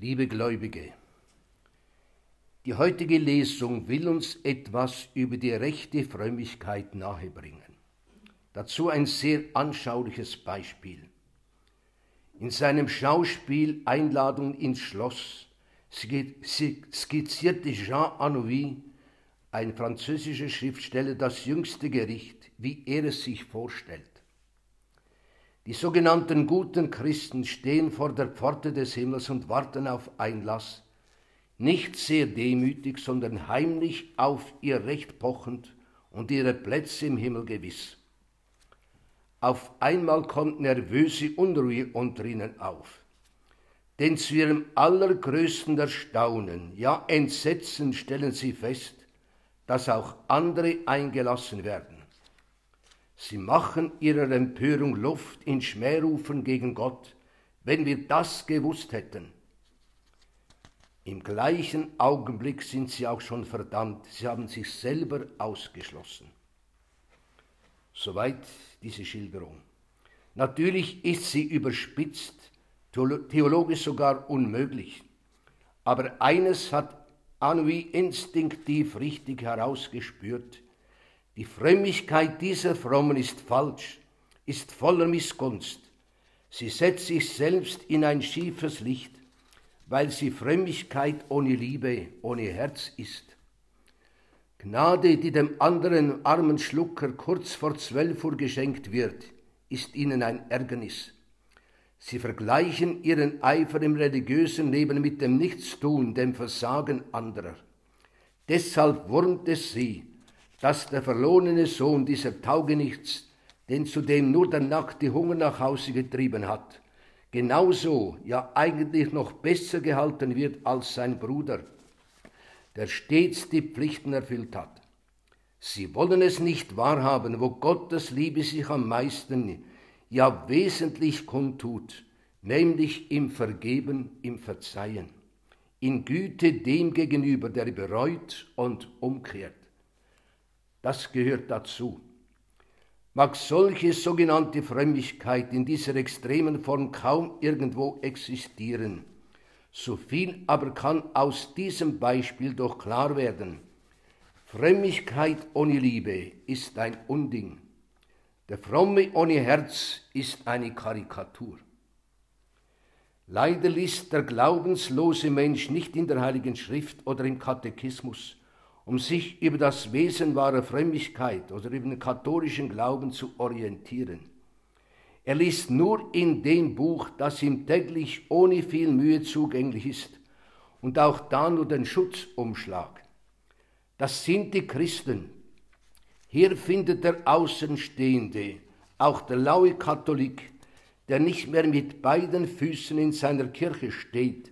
Liebe Gläubige, die heutige Lesung will uns etwas über die rechte Frömmigkeit nahebringen. Dazu ein sehr anschauliches Beispiel. In seinem Schauspiel Einladung ins Schloss skizzierte Jean Anouilh, ein französischer Schriftsteller, das jüngste Gericht, wie er es sich vorstellt. Die sogenannten guten Christen stehen vor der Pforte des Himmels und warten auf Einlass, nicht sehr demütig, sondern heimlich auf ihr Recht pochend und ihre Plätze im Himmel gewiss. Auf einmal kommt nervöse Unruhe unter ihnen auf. Denn zu ihrem allergrößten Erstaunen, ja Entsetzen stellen sie fest, dass auch andere eingelassen werden. Sie machen ihrer Empörung Luft in Schmährufen gegen Gott, wenn wir das gewusst hätten. Im gleichen Augenblick sind sie auch schon verdammt, sie haben sich selber ausgeschlossen. Soweit diese Schilderung. Natürlich ist sie überspitzt, theologisch sogar unmöglich. Aber eines hat Anui instinktiv richtig herausgespürt, die Frömmigkeit dieser Frommen ist falsch, ist voller Missgunst. Sie setzt sich selbst in ein schiefes Licht, weil sie Frömmigkeit ohne Liebe, ohne Herz ist. Gnade, die dem anderen armen Schlucker kurz vor zwölf Uhr geschenkt wird, ist ihnen ein Ärgernis. Sie vergleichen ihren Eifer im religiösen Leben mit dem Nichtstun, dem Versagen anderer. Deshalb wurmt es sie, dass der verlorene Sohn dieser Taugenichts, den zudem nur der nackte Hunger nach Hause getrieben hat, genauso, ja eigentlich noch besser gehalten wird als sein Bruder, der stets die Pflichten erfüllt hat. Sie wollen es nicht wahrhaben, wo Gottes Liebe sich am meisten, ja wesentlich kundtut, nämlich im Vergeben, im Verzeihen, in Güte dem gegenüber, der bereut und umkehrt. Das gehört dazu. Mag solche sogenannte Frömmigkeit in dieser extremen Form kaum irgendwo existieren, so viel aber kann aus diesem Beispiel doch klar werden. Frömmigkeit ohne Liebe ist ein Unding. Der Fromme ohne Herz ist eine Karikatur. Leider liest der glaubenslose Mensch nicht in der Heiligen Schrift oder im Katechismus, um sich über das Wesen wahrer Frömmigkeit oder über den katholischen Glauben zu orientieren. Er liest nur in dem Buch, das ihm täglich ohne viel Mühe zugänglich ist und auch da nur den Schutzumschlag. Das sind die Christen. Hier findet der Außenstehende, auch der laue Katholik, der nicht mehr mit beiden Füßen in seiner Kirche steht,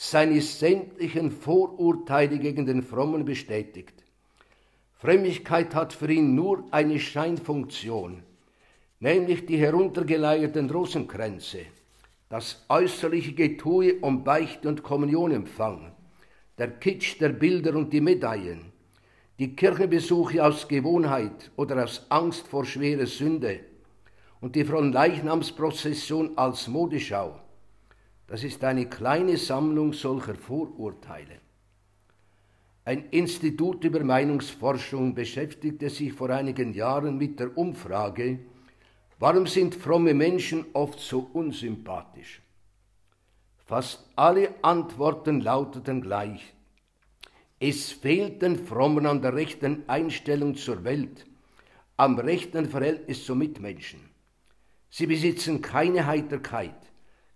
seine sämtlichen Vorurteile gegen den Frommen bestätigt. Frömmigkeit hat für ihn nur eine Scheinfunktion, nämlich die heruntergeleierten Rosenkränze, das äußerliche Getue um Beichte und Kommunionempfang, der Kitsch der Bilder und die Medaillen, die Kirchenbesuche aus Gewohnheit oder aus Angst vor schwerer Sünde und die Fronleichnamsprozession als Modeschau das ist eine kleine Sammlung solcher Vorurteile. Ein Institut über Meinungsforschung beschäftigte sich vor einigen Jahren mit der Umfrage, warum sind fromme Menschen oft so unsympathisch? Fast alle Antworten lauteten gleich. Es fehlt den Frommen an der rechten Einstellung zur Welt, am rechten Verhältnis zu Mitmenschen. Sie besitzen keine Heiterkeit,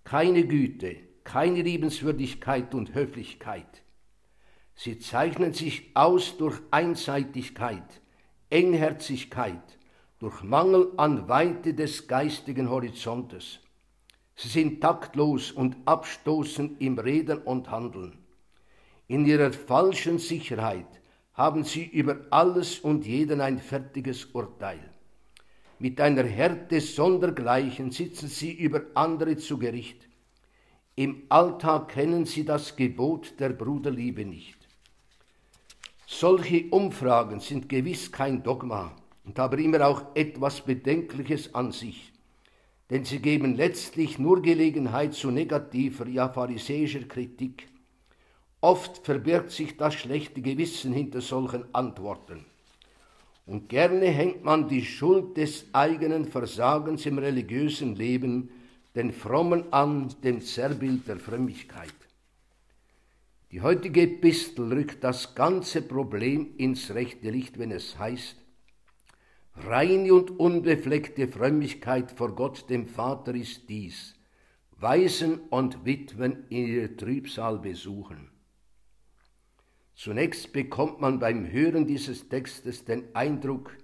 keine Güte, keine Liebenswürdigkeit und Höflichkeit. Sie zeichnen sich aus durch Einseitigkeit, Engherzigkeit, durch Mangel an Weite des geistigen Horizontes. Sie sind taktlos und abstoßend im Reden und Handeln. In ihrer falschen Sicherheit haben sie über alles und jeden ein fertiges Urteil. Mit einer Härte sondergleichen sitzen sie über andere zu Gericht. Im Alltag kennen sie das Gebot der Bruderliebe nicht. Solche Umfragen sind gewiss kein Dogma und aber immer auch etwas Bedenkliches an sich. denn sie geben letztlich nur Gelegenheit zu negativer, ja pharisäischer Kritik. Oft verbirgt sich das schlechte Gewissen hinter solchen Antworten. Und gerne hängt man die Schuld des eigenen Versagens im religiösen Leben den Frommen an, dem Zerrbild der Frömmigkeit. Die heutige Epistel rückt das ganze Problem ins rechte Licht, wenn es heißt, Reine und unbefleckte Frömmigkeit vor Gott dem Vater ist dies, Waisen und Witwen in ihrer Trübsal besuchen. Zunächst bekommt man beim Hören dieses Textes den Eindruck,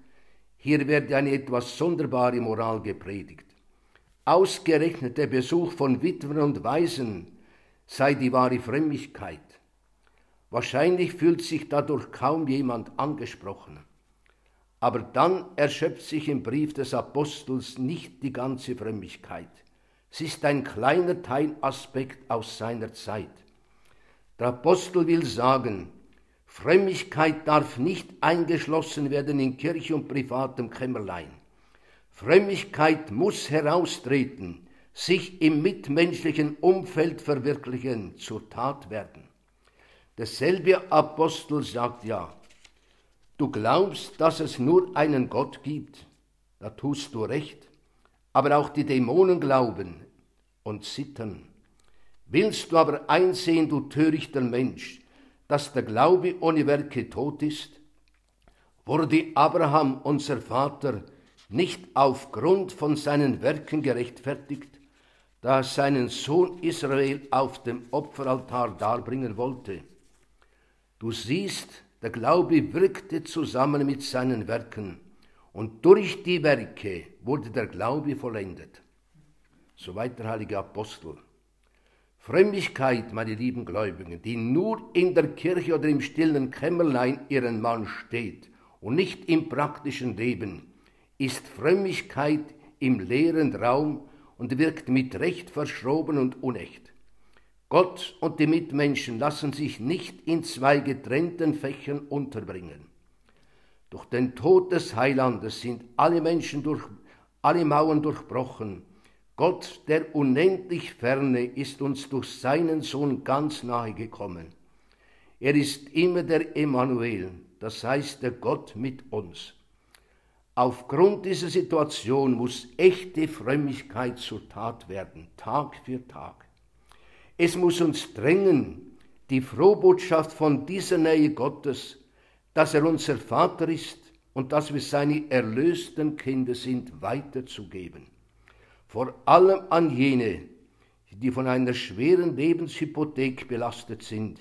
hier werde eine etwas sonderbare Moral gepredigt. Ausgerechnet der Besuch von Witwen und Waisen sei die wahre Frömmigkeit. Wahrscheinlich fühlt sich dadurch kaum jemand angesprochen. Aber dann erschöpft sich im Brief des Apostels nicht die ganze Frömmigkeit. Es ist ein kleiner Teilaspekt aus seiner Zeit. Der Apostel will sagen, Frömmigkeit darf nicht eingeschlossen werden in Kirche und privatem Kämmerlein. Frömmigkeit muss heraustreten, sich im mitmenschlichen Umfeld verwirklichen, zur Tat werden. Derselbe Apostel sagt ja, Du glaubst, dass es nur einen Gott gibt, da tust du recht, aber auch die Dämonen glauben und zittern. Willst du aber einsehen, du törichter Mensch, dass der Glaube ohne Werke tot ist? Wurde Abraham, unser Vater, nicht aufgrund von seinen Werken gerechtfertigt, da er seinen Sohn Israel auf dem Opferaltar darbringen wollte? Du siehst, der Glaube wirkte zusammen mit seinen Werken und durch die Werke wurde der Glaube vollendet. Soweit der heilige Apostel. Frömmigkeit, meine lieben Gläubigen, die nur in der Kirche oder im stillen Kämmerlein ihren Mann steht und nicht im praktischen Leben, ist Frömmigkeit im leeren Raum und wirkt mit Recht verschroben und unecht. Gott und die Mitmenschen lassen sich nicht in zwei getrennten Fächern unterbringen. Durch den Tod des Heilandes sind alle Menschen durch alle Mauern durchbrochen. Gott, der unendlich ferne, ist uns durch seinen Sohn ganz nahe gekommen. Er ist immer der Emanuel, das heißt der Gott mit uns. Aufgrund dieser Situation muss echte Frömmigkeit zur Tat werden, Tag für Tag. Es muss uns drängen, die Frohbotschaft von dieser Nähe Gottes, dass er unser Vater ist und dass wir seine erlösten Kinder sind, weiterzugeben. Vor allem an jene, die von einer schweren Lebenshypothek belastet sind,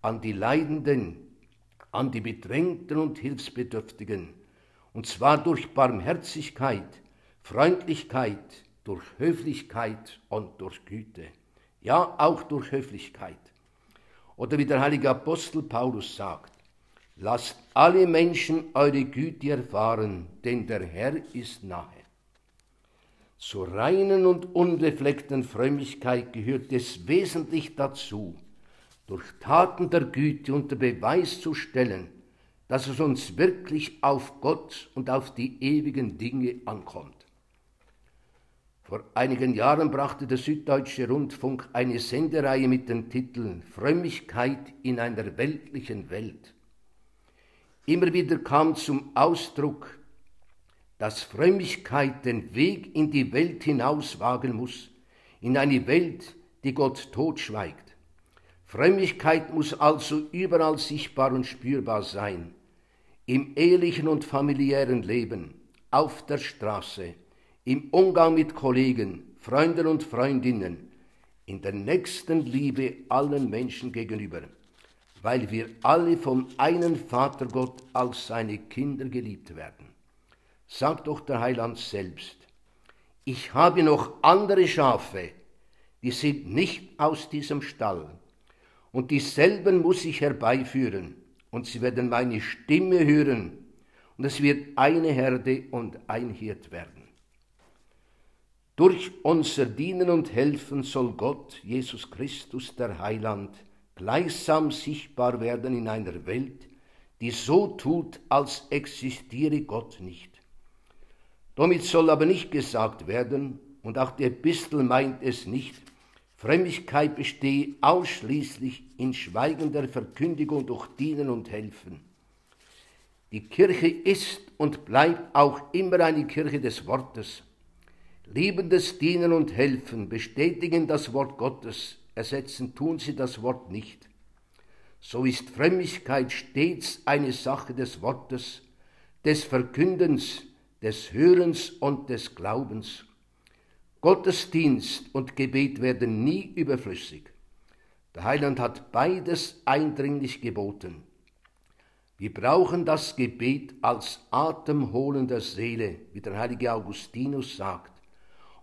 an die Leidenden, an die Bedrängten und Hilfsbedürftigen, und zwar durch Barmherzigkeit, Freundlichkeit, durch Höflichkeit und durch Güte ja auch durch Höflichkeit. Oder wie der heilige Apostel Paulus sagt, lasst alle Menschen eure Güte erfahren, denn der Herr ist nahe. Zur reinen und unbefleckten Frömmigkeit gehört es wesentlich dazu, durch Taten der Güte unter Beweis zu stellen, dass es uns wirklich auf Gott und auf die ewigen Dinge ankommt. Vor einigen Jahren brachte der Süddeutsche Rundfunk eine Sendereihe mit dem Titel Frömmigkeit in einer weltlichen Welt. Immer wieder kam zum Ausdruck, dass Frömmigkeit den Weg in die Welt hinaus wagen muss, in eine Welt, die Gott totschweigt. Frömmigkeit muss also überall sichtbar und spürbar sein, im ehelichen und familiären Leben, auf der Straße, im Umgang mit Kollegen, Freunden und Freundinnen, in der nächsten Liebe allen Menschen gegenüber, weil wir alle vom einen Vater Gott als seine Kinder geliebt werden. Sagt doch der Heiland selbst, ich habe noch andere Schafe, die sind nicht aus diesem Stall, und dieselben muss ich herbeiführen, und sie werden meine Stimme hören, und es wird eine Herde und ein Hirt werden. Durch unser Dienen und Helfen soll Gott, Jesus Christus, der Heiland, gleichsam sichtbar werden in einer Welt, die so tut, als existiere Gott nicht. Damit soll aber nicht gesagt werden, und auch die Epistel meint es nicht, Frömmigkeit bestehe ausschließlich in schweigender Verkündigung durch Dienen und Helfen. Die Kirche ist und bleibt auch immer eine Kirche des Wortes. Liebendes Dienen und Helfen bestätigen das Wort Gottes, ersetzen tun sie das Wort nicht. So ist Frömmigkeit stets eine Sache des Wortes, des Verkündens, des Hörens und des Glaubens. Gottesdienst und Gebet werden nie überflüssig. Der Heiland hat beides eindringlich geboten. Wir brauchen das Gebet als Atemholen der Seele, wie der heilige Augustinus sagt.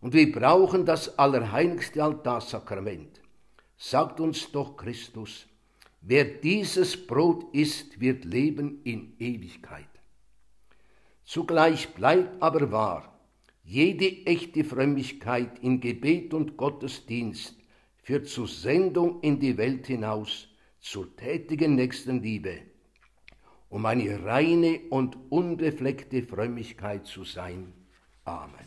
Und wir brauchen das allerheiligste Altarsakrament. Sagt uns doch Christus, wer dieses Brot isst, wird leben in Ewigkeit. Zugleich bleibt aber wahr, jede echte Frömmigkeit in Gebet und Gottesdienst führt zur Sendung in die Welt hinaus, zur tätigen Nächstenliebe, um eine reine und unbefleckte Frömmigkeit zu sein. Amen.